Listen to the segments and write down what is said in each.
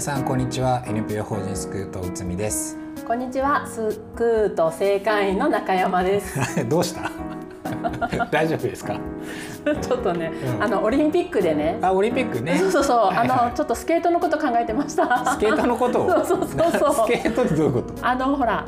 皆さんこんにちは。NPO 法人スクート内海です。こんにちは。スクート正会員の中山です。どうした？大丈夫ですか？ちょっとね、うん、あのオリンピックでね。あオリンピックね。そうそうそう、はいはい、あのちょっとスケートのこと考えてました。スケートのこと？そうそうそうそう。スケートってどういうこと？あのほら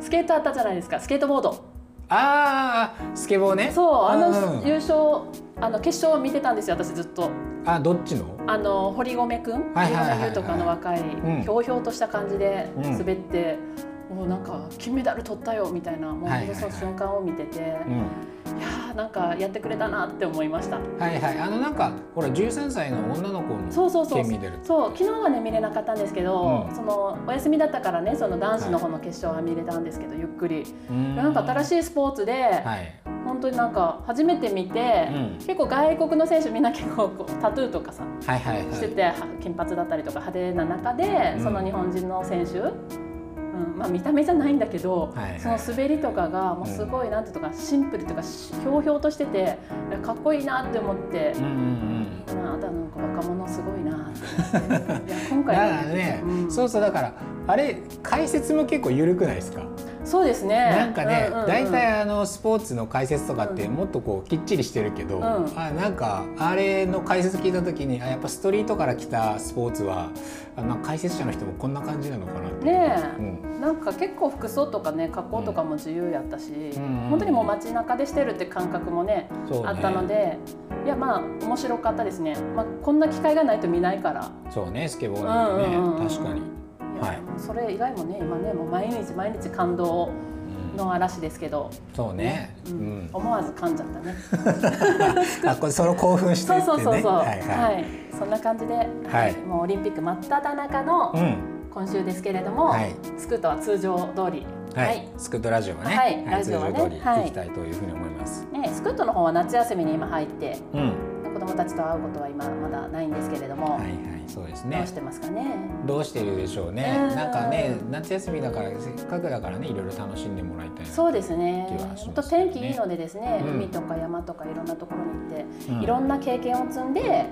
スケートあったじゃないですか。スケートボードああスケボーね。そうあの、うん、優勝あの決勝見てたんですよ私ずっと。あどっちの？あの堀米君堀米優とかの若い、ひょうひょうとした感じで滑って、うん、もうなんか金メダル取ったよみたいなもうその瞬間を見てて、いやなんかやってくれたなって思いました。はいはい。あのなんかほら13歳の女の子のそうそうそう。そう昨日はね見れなかったんですけど、うん、そのお休みだったからねその男子の方の決勝は見れたんですけど、はい、ゆっくり。なんか新しいスポーツで、はい。本当になんか初めて見て、うん、結構外国の選手みんな結構こうタトゥーとかさ、はいはいはい、してて金髪だったりとか派手な中で、うん、その日本人の選手、うんまあ、見た目じゃないんだけど、はいはい、その滑りとかがもうすごい、なんていうかシンプルとかひょうひょうとしててかっこいいなって思って、うんうんうん、あなたなんか若者すごいなって。いや今回は。ね、うん、そうそうだからあれ解説も結構緩くないですか？そうですね。なんかね、うんうんうん、大体あのスポーツの解説とかってもっとこうきっちりしてるけど、うん、あなんかあれの解説聞いた時にあやっぱストリートから来たスポーツはあの解説者の人もこんな感じなのかなって。ねなんか結構服装とかね格好とかも自由やったし、うん、本当にもう街中でしてるって感覚もね、ね、あったのでいやまあ面白かったですね、まあ、こんな機会がないと見ないから。そうねスケボーね、うんうんうん、確かに。はい、それ以外もね今ねもう毎日毎日感動の嵐ですけど、うん、そうね、うん、思わず噛んじゃったね。あこれその興奮して、ね、そうそうそうそう、はい、はい。はい、そんな感じで、はい、もうオリンピック真っ只中の今週ですけれども、はい、スクートは通常通り。はい、スクートラジオはね、はい、ラジオはね、通り行きたい。というふうに思います。ね、スクートの方は夏休みに今入って、うん、子供たちと会うことは今まだないんですけれども、はいはい、そうですね。どうしてますかね？どうしてるでしょうね。なんかね、夏休みだからせっかくだからね、いろいろ楽しんでもらいたいそうですね。本当、天気いいのでですね、うん、海とか山とかいろんなところに行って、うん、いろんな経験を積んで。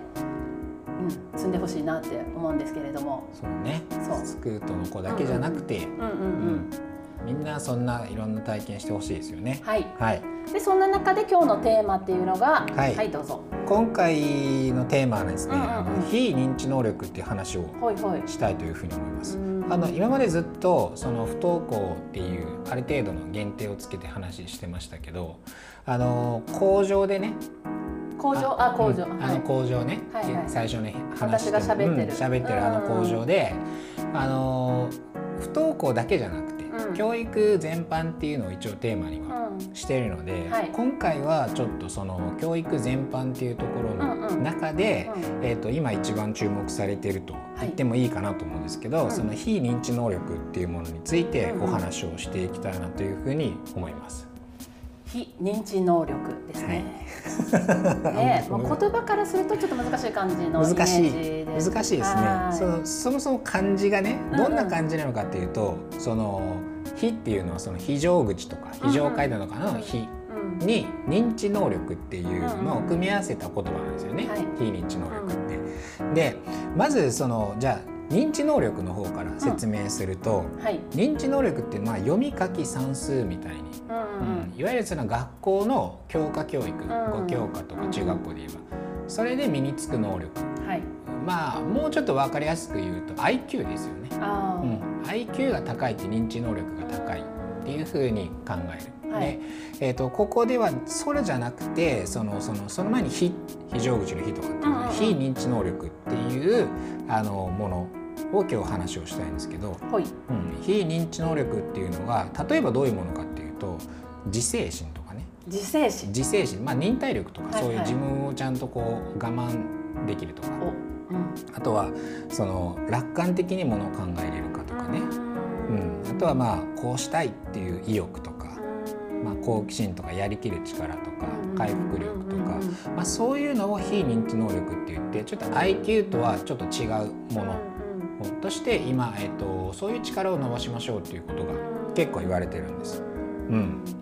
うん、積んでほしいなって思うんですけれども。そうね。そうスクートの子だけじゃなくて、みんなそんないろんな体験してほしいですよね。はい。はい。でそんな中で今日のテーマっていうのが、はい、はい、どうぞ。今回のテーマはですね、あの非認知能力っていう話をしたいというふうに思います。はいはい、あの今までずっとその不登校っていうある程度の限定をつけて話してましたけど、あの工場でね。工場？あ工場、うん、あの工場ね、はいはい、最初ね話して喋ってる。喋、うん、ってるあの工場で、あの不登校だけじゃなくて教育全般っていうのを一応テーマにはしているので、はい、今回はちょっとその教育全般っていうところの中で、えー、と今一番注目されていると言ってもいいかなと思うんですけど、その非認知能力っていうものについてお話をしていきたいなというふうに思います。非認知能力ですね。はい、ね、もう言葉からするとちょっと難しい感じの難しい。難しいですね。そのそもそも漢字がね、どんな感じなのかっていうと、うんうん、その非っていうのはその非常口とか非常階段とかの非に認知能力っていうのを組み合わせた言葉なんですよね、非認知能力って。でまずそのじゃあ認知能力の方から説明すると、うん。はい、認知能力ってまあ読み書き算数みたいに、うんうん、いわゆるその学校の教科教育、うん、5教科とか中学校で言えばそれで身につく能力、はい、まあもうちょっと分かりやすく言うと IQ ですよね、うん、IQ が高いって認知能力が高いっていうふうに考える。はい、でえーと、ここではそれじゃなくてそのそのその前に非非常口の非とかっていうのは、非認知能力っていうあのものを今日話をしたいんですけど、はい、うん、非認知能力っていうのが例えばどういうものかっていうと自制心とかね。自制心。自制心、まあ、忍耐力とか、そういう自分をちゃんとこう我慢できるとか、あとはその楽観的にものを考えれるかとかね、うん、あとはまあこうしたいっていう意欲とか、まあ、好奇心とかやりきる力とか回復力とか、まあ、そういうのを非認知能力って言ってちょっと IQ とはちょっと違うもの。として今、えーと、そういう力を伸ばしましょうっていうことが結構言われてるんです。うん、い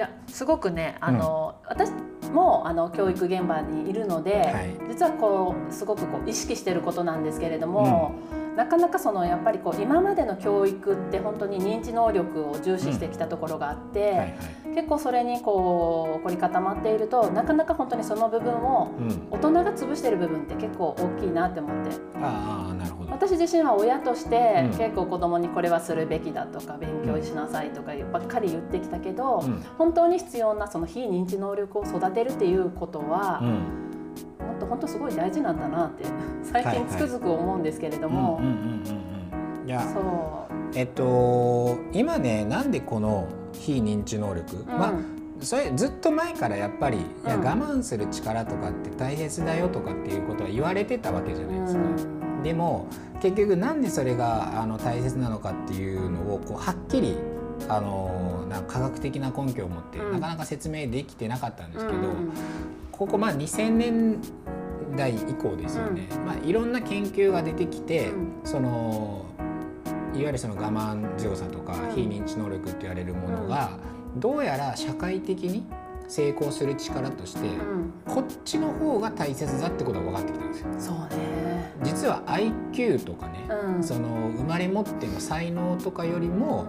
やすごくねあの、うん、私もあの教育現場にいるので、はい、実はこうすごくこう意識してることなんですけれども。うんなかなかそのやっぱりこう今までの教育って本当に認知能力を重視してきたところがあって、うんはいはい、結構それにこう凝り固まっているとなかなか本当にその部分を大人が潰してる部分って結構大きいなって思って、うん、あなるほど。私自身は親として結構子供にこれはするべきだとか勉強しなさいとかばっかり言ってきたけど、うん、本当に必要なその非認知能力を育てるっていうことは、と本当すごい大事なんだなって 最近つくづく思うんですけれども。いやそう。えっと今ねなんでこの非認知能力、うん、まあそれずっと前からやっぱり、いや我慢する力とかって大切だよとかっていうことは言われてたわけじゃないですか。うん、でも結局なんでそれがあの大切なのかっていうのをこうはっきりあのな科学的な根拠を持ってなかなか説明できてなかったんですけど、うん、ここまあ2000年代以降ですよね、うん、まあ、いろんな研究が出てきて、うん、そのいわゆるその我慢強さとか非認知能力って言われるものが、どうやら社会的に成功する力として、こっちの方が大切だってことが分かってきたんですよ。そうね。実は IQ とかね、その生まれ持っての才能とかよりも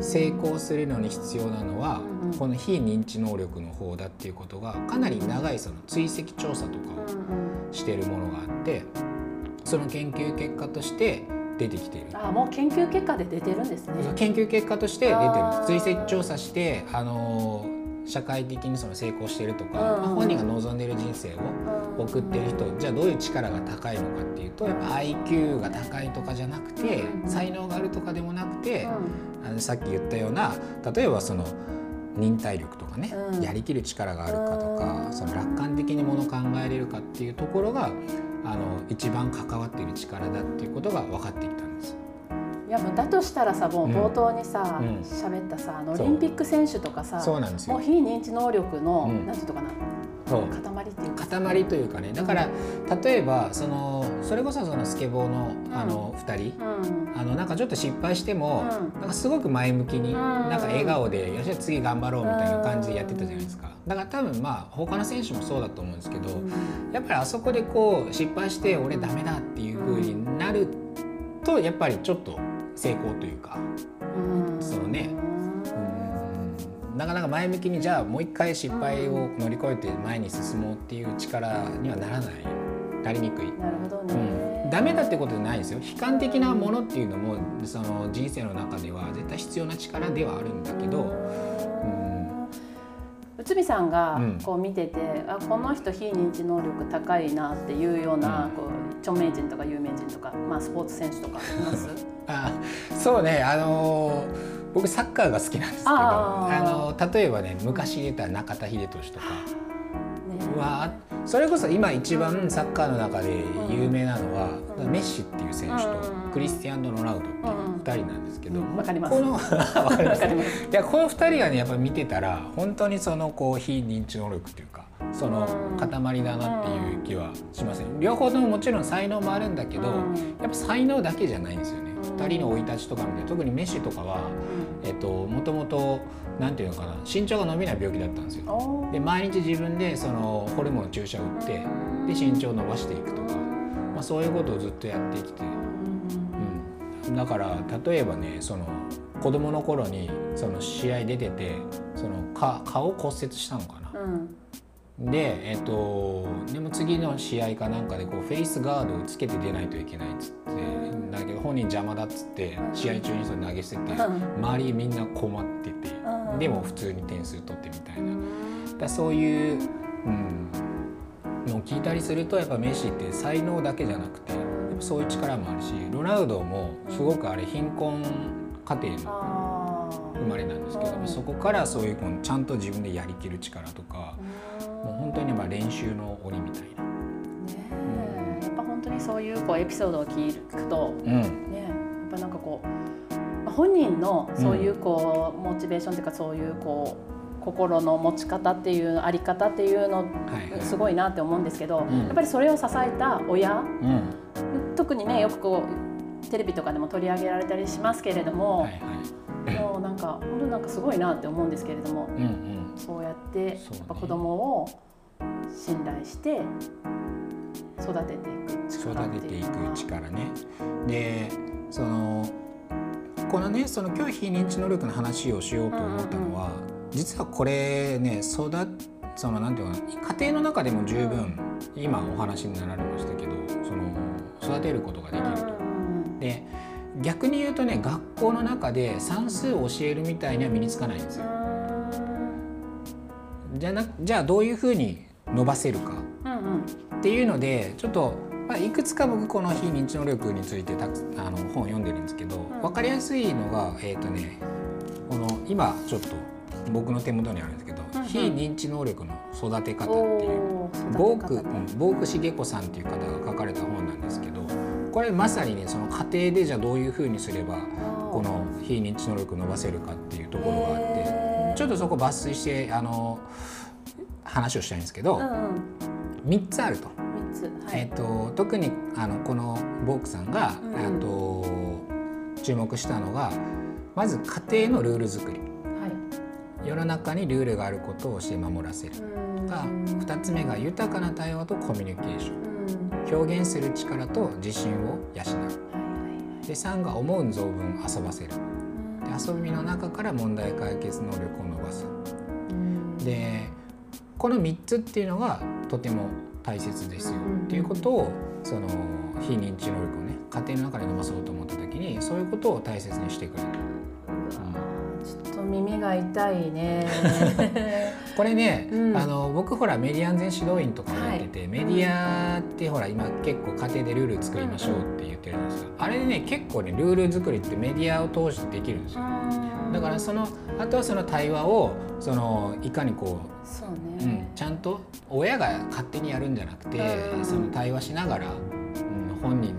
成功するのに必要なのは、この非認知能力の方だっていうことがかなり長いその追跡調査とかをしてるものがあってその研究結果として出てきている。あもう研究結果で出てるんですね。研究結果として出てる。追跡調査してあの社会的にその成功しているとか、まあ、本人が望んでいる人生を送っている人じゃあどういう力が高いのかっていうとやっぱ IQ が高いとかじゃなくて才能があるとかでもなくてあのさっき言ったような例えばその忍耐力とかね、うん、やりきる力があるかとか、その楽観的にもの考えれるかっていうところがあの一番関わっている力だっていうことが分かってきた。いやもうだとしたらさもう冒頭にさ喋、うん、ったさあのオリンピック選手とかさそうなんですよ。もう非認知能力の、うん、なんていうかな塊っていうか。塊というかね。だから、例えばそのそれこそそのスケボーのあの2人、あのなんかちょっと失敗しても、なんかすごく前向きに、なんか笑顔で「よし次頑張ろう」みたいな感じでやってたじゃないですか。だから多分まあ他の選手もそうだと思うんですけど、やっぱりあそこでこう失敗して俺ダメだっていうふうになるとやっぱりちょっと成功というか、そのね。なかなか前向きにじゃあもう一回失敗を乗り越えて前に進もうっていう力にはならない。なりにくい。なるほどね、うん、ダメだってことじゃないですよ。悲観的なものっていうのもその人生の中では絶対必要な力ではあるんだけど。内海さんがこう見てて、うん、あこの人非認知能力高いなっていうような、こう著名人とか有名人とか、まあ、スポーツ選手とかいます？あそうね。あのー僕サッカーが好きなんですけどあの例えばね昔出た中田英寿とか。は、それこそ今一番サッカーの中で有名なのは、メッシっていう選手とクリスティアン・ド・ロナウドっていう2人なんですけど、わかります。この いやこの2人がねやっぱ見てたら本当にそのこう非認知能力っていうかその塊だなっていう気はしません。両方とももちろん才能もあるんだけどやっぱ才能だけじゃないんですよね。2人の生い立ちとか見て特にメッシとかは、えっと、もともとなんていうのかな身長が伸びない病気だったんですよ。で毎日自分でそのホルモン注射を打ってで身長を伸ばしていくとか、まあ、そういうことをずっとやってきて、うん、だから例えばねその子供の頃にその試合出ててその顔骨折したのかな。うんで、えっと、でも次の試合かなんかでこうフェイスガードをつけて出ないといけないっつってだけど本人邪魔だっつって試合中にそれ投げ捨てて周りみんな困っててでも普通に点数取ってみたいな。だそういう、うん、のを聞いたりするとやっぱメッシって才能だけじゃなくてそういう力もあるしロナウドもすごくあれ貧困家庭の生まれなんですけどそこからそういうちゃんと自分でやりきる力とか。もう本当にまあ練習の鬼みたいな。ねやっぱ本当にそういうこうエピソードを聞くと、うん、ねやっぱなんかこう本人のそういうこう、モチベーションというかそういうこう心の持ち方っていうあり方っていうのすごいなって思うんですけど、はいはい、やっぱりそれを支えた親、うん、特にねよくこうテレビとかでも取り上げられたりしますけれども、はいはい、もうなんか本当なんかすごいなって思うんですけれども、うんうん、そうやってやっぱ子供を信頼して育てていく力育てていく力ね。でそのこのねその今日非認知能力の話をしようと思ったのは、実はこれね育そのなんていうかな家庭の中でも十分、今お話になられましたけどその育てることができると。で逆に言うとね学校の中で算数を教えるみたいには身につかないんですよ。じゃなじゃあどういうふうに伸ばせるかっていうのでちょっと、まあ、いくつか僕この非認知能力についてたくあの本を読んでるんですけど分かりやすいのがえっ、ー、とねこの今ちょっと僕の手元にあるんですけど、うんうん、非認知能力の育て方っていうボークボーク茂子さんっていう方が書かれた本なんですけどこれまさにねその家庭でじゃあどういうふうにすればこの非認知能力伸ばせるかっていうところがあってちょっとそこ抜粋してあの話をしたいんですけど、うんうん。3つあると。つはい、えーと、特にあのこのボークさんが、うん、と注目したのがまず家庭のルール作り、はい、世の中にルールがあることを教え守らせる。が2つ目が豊かな対話とコミュニケーション。表現する力と自信を養う。で3が思う存分遊ばせる。で遊びの中から問題解決能力を伸ばす。でこの3つっていうのがとても大切ですよ。っていうことをその非認知能力をね家庭の中で伸ばそうと思った時にそういうことを大切にしてくれる。ちょっと耳が痛いね。これね、うん、あの僕ほらメディア安全指導員とかもやってて、はい、メディアってほら今結構家庭でルール作りましょうって言ってるんですが、あれね結構ねルール作りってメディアを通してできるんですよ。だからそのあとはその対話をそのいかにこうそうね、うん、ちゃんと親が勝手にやるんじゃなくて、うん、その対話しながら、うん、本人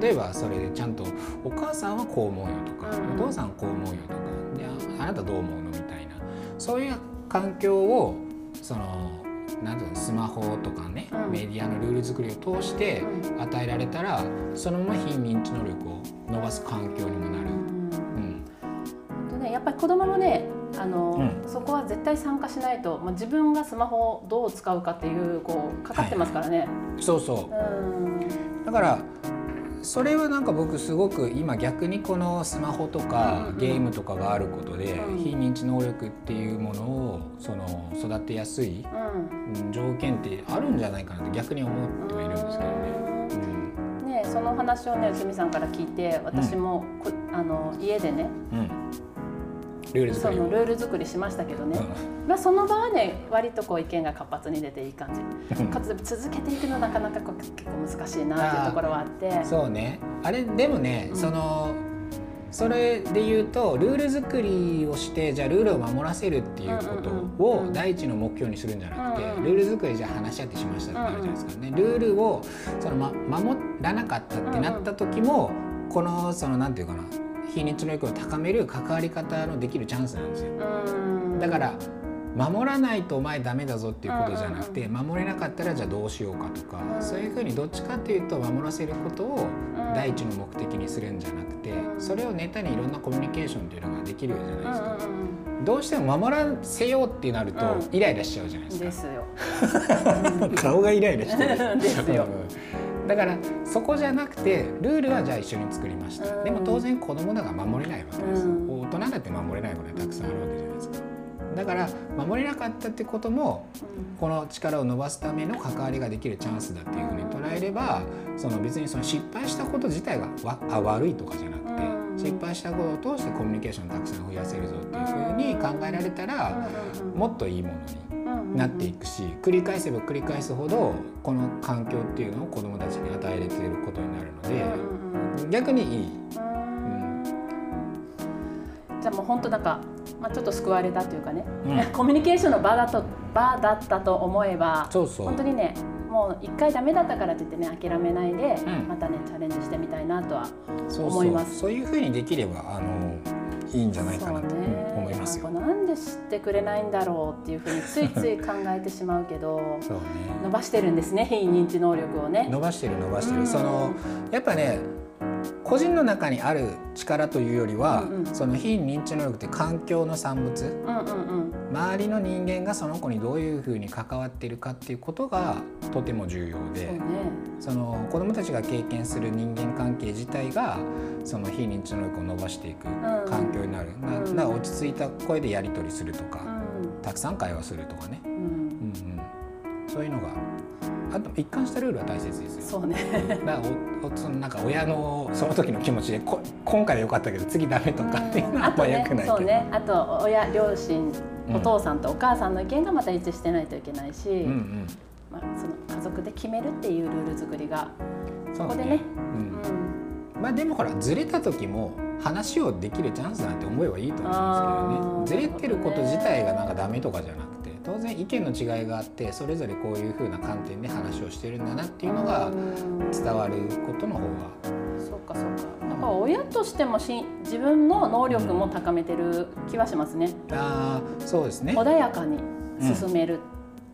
例えばそれでちゃんと「お母さんはこう思うよ」とか「お父さんこう思うよ」とか「であなたどう思うの?」みたいな。そういう環境をそのなんていうのスマホとかね、メディアのルール作りを通して与えられたらそのまま非認知能力を伸ばす環境にもなる。うん。うん、ね、やっぱり子供もねあの、うん、そこは絶対参加しないと、まあ、自分がスマホをどう使うかっていうこうかかってますからね。はい、そうそう、だからそれはなんか僕すごく今逆にこのスマホとかゲームとかがあることで非認知能力っていうものをその育てやすい条件ってあるんじゃないかなって逆に思ってはいるんですけどね。ねその話をね内海さんから聞いて私もこ、うん、あの家でね、うんルール作りそのルール作りしましたけどね、うん、まあ、その場はね割とこう意見が活発に出ていい感じ。かつ続けていくのなかなか結構難しいなっていうところはあって。そうね。あれでもね、うん、そのそれで言うとルール作りをしてじゃあルールを守らせるっていうことを第一の目標にするんじゃなくて、ルール作りじゃ話し合ってしましたってなるじゃないですか。ね。ルールをその、ま、守らなかったってなった時もこのそのなんていうかな非認知能力を高める関わり方のできるチャンスなんですよ。だから守らないとお前ダメだぞっていうことじゃなくて守れなかったらじゃあどうしようかとかそういうふうにどっちかっていうと守らせることを第一の目的にするんじゃなくてそれをネタにいろんなコミュニケーションっていうのができるじゃないですか。どうしても守らせようってなるとイライラしちゃうじゃないですか。ですよ。顔がイライラしてる。ですよ。だからそこじゃなくてルールはじゃあ一緒に作りました、でも当然子供だから守れないわけです、大人だって守れないことがたくさんあるわけじゃないですか。だから守れなかったってこともこの力を伸ばすための関わりができるチャンスだっていうふうに捉えればその別にその失敗したこと自体がわあ悪いとかじゃなくて失敗したことを通してコミュニケーションたくさん増やせるぞっていうふうに考えられたらもっといいものになっていくし繰り返せば繰り返すほどこの環境っていうのを子どもたちに与えれていることになるので逆にいい。じゃあもう本当なんか、まあ、ちょっと救われたというかね、うん、コミュニケーションの場だと場だったと思えばそうそう。本当にねもう一回ダメだったからといってね諦めないで、うん、またねチャレンジしてみたいなとは思います。そういうふうにできればあのいいんじゃないかなと思いますよ。なんで知ってくれないんだろうっていうふうについつい考えてしまうけどそう、ね、伸ばしてるんですね非認知能力をね。伸ばしてる伸ばしてる、そのやっぱね個人の中にある力というよりは、うんうん、その非認知能力って環境の産物、うんうんうん、周りの人間がその子にどういうふうに関わっているかっていうことがとても重要で、ね、その子どもたちが経験する人間関係自体がその非認知能力を伸ばしていく環境になる、うん、だから落ち着いた声でやり取りするとか、うん、たくさん会話するとかね、うん、うんうんそういうのがあと一貫したルールは大切ですよ。そうね。だからおそのなんか親のその時の気持ちでこ今回でよかったけど次ダメとかっていうのはあんま良くないけど。そうね。あと親両親お父さんとお母さんの意見がまた一致してないといけないし、うんうん、まあその家族で決めるっていうルール作りがそこでね。うん、まあでもほらずれた時も話をできるチャンスなんて思えばいいと思うんですけどね。ずれてること自体がなんかダメとかじゃなくて。当然意見の違いがあってそれぞれこういうふうな観点で話をしてるんだなっていうのが伝わることの方が。そうかそうか。だから親としてもし自分の能力も高めてる気はしますね。うん、ああそうですね。穏やかに進める。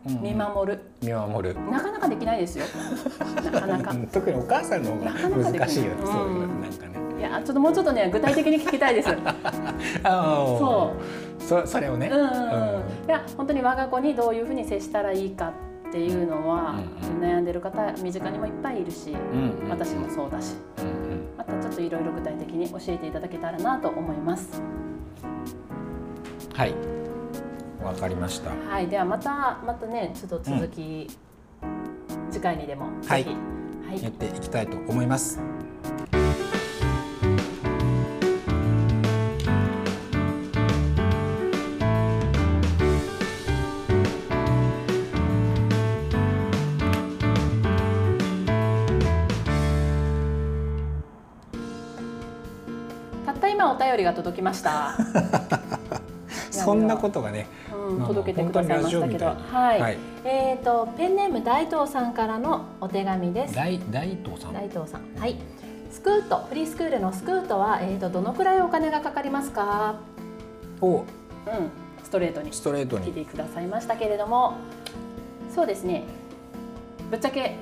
うん。見守る。見守る。なかなかできないですよ。なかなか。特にお母さんの方が難しいよね。そういうのなんかね。いやちょっともうちょっとね具体的に聞きたいです。そう。そそれをね、うん、うん、いや本当に我が子にどういうふうに接したらいいかっていうのは、悩んでる方身近にもいっぱいいるし、私もそうだし、またちょっといろいろ具体的に教えていただけたらなと思います。はい。わかりました。はい、ではまたまたねちょっと続き、うん、次回にでもはい、はい、やっていきたいと思います。便りが届きました。そんなことがね、うん、届けてくださいましたけど、はい、はい、えっ、ー、とペンネーム大東さんからのお手紙です。大大東さん。大東さん、はい。スクートフリースクールのスクートはえっ、ー、とどのくらいお金がかかりますか？お、うん、ストレートにストレートに聞いてくださいましたけれども、そうですね。ぶっちゃけ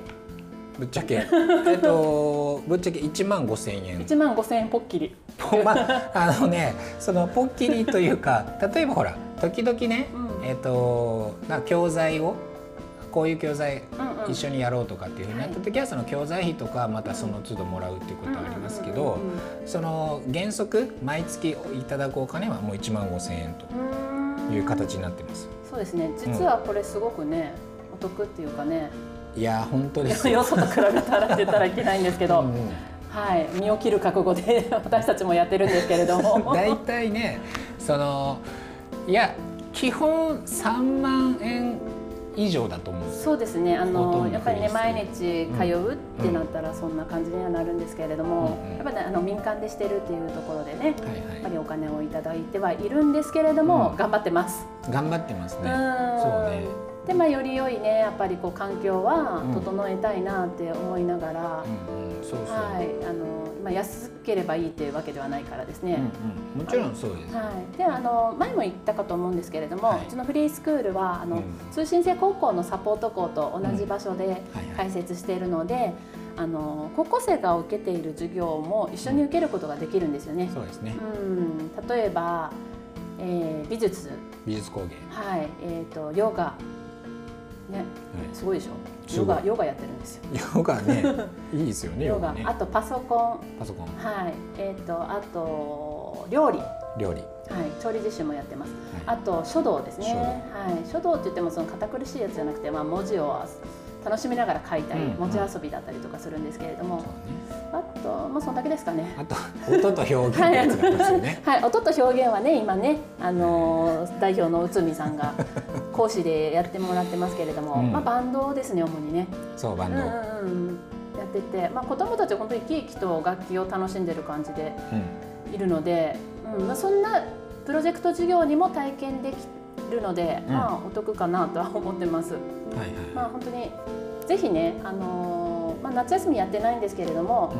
ぶっちゃけ。えっとぶっちゃけ1万5千円。1万5千円ポッキリまああのねそのポッキリというか 例えばほら時々ね、うん、えっとな教材をこういう教材一緒にやろうとかっていうふうになった時はその教材費とかまたその都度もらうっていうことはありますけどその原則毎月いただくお金はもう1万5千円という形になってます。そうですね。実はこれすごくね、お得っていうかねいや本当ですよ。そと比べたらって言ったらいけないんですけど、うん、はい。身を切る覚悟で 私たちもやってるんですけれども。大体ねそのいや基本3万円以上だと思う。そうですね。あのやっぱりね毎日通うってなったらそんな感じにはなるんですけれども、うんうん、やっぱり、ね、あの民間でしてるっていうところでね、はいはい、やっぱりお金を頂いてはいるんですけれども、うん、頑張ってます。頑張ってますね。そうねでまあより良いねやっぱりこう環境は整えたいなって思いながら、はいあのまあ安ければいいっていうわけではないからですね。うんうん、もちろんそうです。はい。であの前も言ったかと思うんですけれども、はい、うちのフリースクールはあの、うん、通信制高校のサポート校と同じ場所で開設しているので。はいはいあの高校生が受けている授業も一緒に受けることができるんですよね。そうですね。うん、例えば、えー、美術、美術工芸、はい、えっ、ー、とヨガ、ね、はい、すごいでしょ。ヨガヨガやってるんですよ。ヨガね。いいですよねヨガ、ね、あとパソコン。パソコン。はい。えっ、ー、とあと料理。料理。はい。調理実習もやってます、はい、あと書道ですね。はい。書道って言ってもその堅苦しいやつじゃなくてまあ文字を楽しみながら書いたり、文字遊びだったりとかするんですけれども、ね、あとまあそんだけですかね。あと音と表現ってやつですよね。はい、音と表現はね今ねあのー、代表の内海さんが講師でやってもらってますけれども、うん、まあバンドですね主にね。そうバンド。うんうん、やってて、まあ子供たちは本当に生き生きと楽器を楽しんでる感じでいるので、うん、まあそんなプロジェクト授業にも体験できるので、うん、まあお得かなとは思ってます。はいはい、まあ本当にぜひね、あのー、まあ、夏休みやってないんですけれども、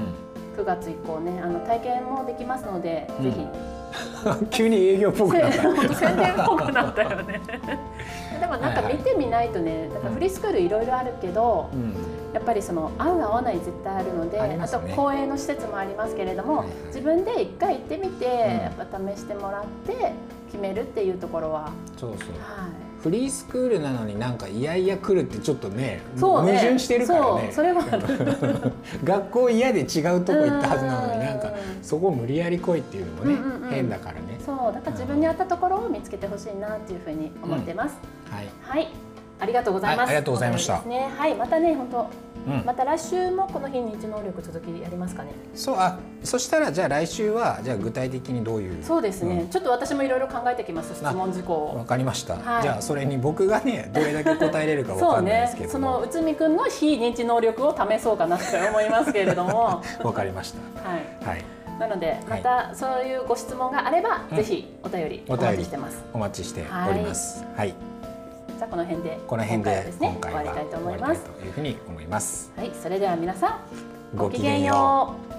うん、9月以降ねあの体験もできますので、うん、ぜひ。急に営業っぽくなった 宣伝っぽくなったよねでもなんか見てみないとね、なんかフリースクールいろいろあるけど、うん、やっぱりその合う合わない絶対あるのであ、ね,、と公営の施設もありますけれども、はいはい、自分で一回行ってみて、やっぱ試してもらって決めるっていうところはそうそう、はい。フリースクールなのになんかいやいや来るってちょっとね矛盾してるからね。それは 学校嫌で違うとこ行ったはずなのになんかそこ無理やり来いっていうのもね、うんうん、変だからね。そう。だから自分に合ったところを見つけてほしいなっていうふうに思ってます、うん、はい、はい、ありがとうございます、はい、ありがとうございました、ね、はい。またね本当うん、また来週もこの非日能力続きやりますかね。そうあそしたらじゃあ来週はじゃあ具体的にどういう？そうですね、うん、ちょっと私もいろいろ考えてきます質問事項わかりました、はい、じゃあそれに僕がねどれだけ答えれるかわかんないですけど。そ、ね,、の内海くんの非認知能力を試そうかなと思いますけれども。わかりました。はい。はい。なのでまたそういうご質問があれば、ぜひお便りお待ちしてます。お待ちしております。はい、はいじゃこの辺でこの辺でですね終わりたいと思います。というふうに思います。はい、それでは皆さんごきげんよう。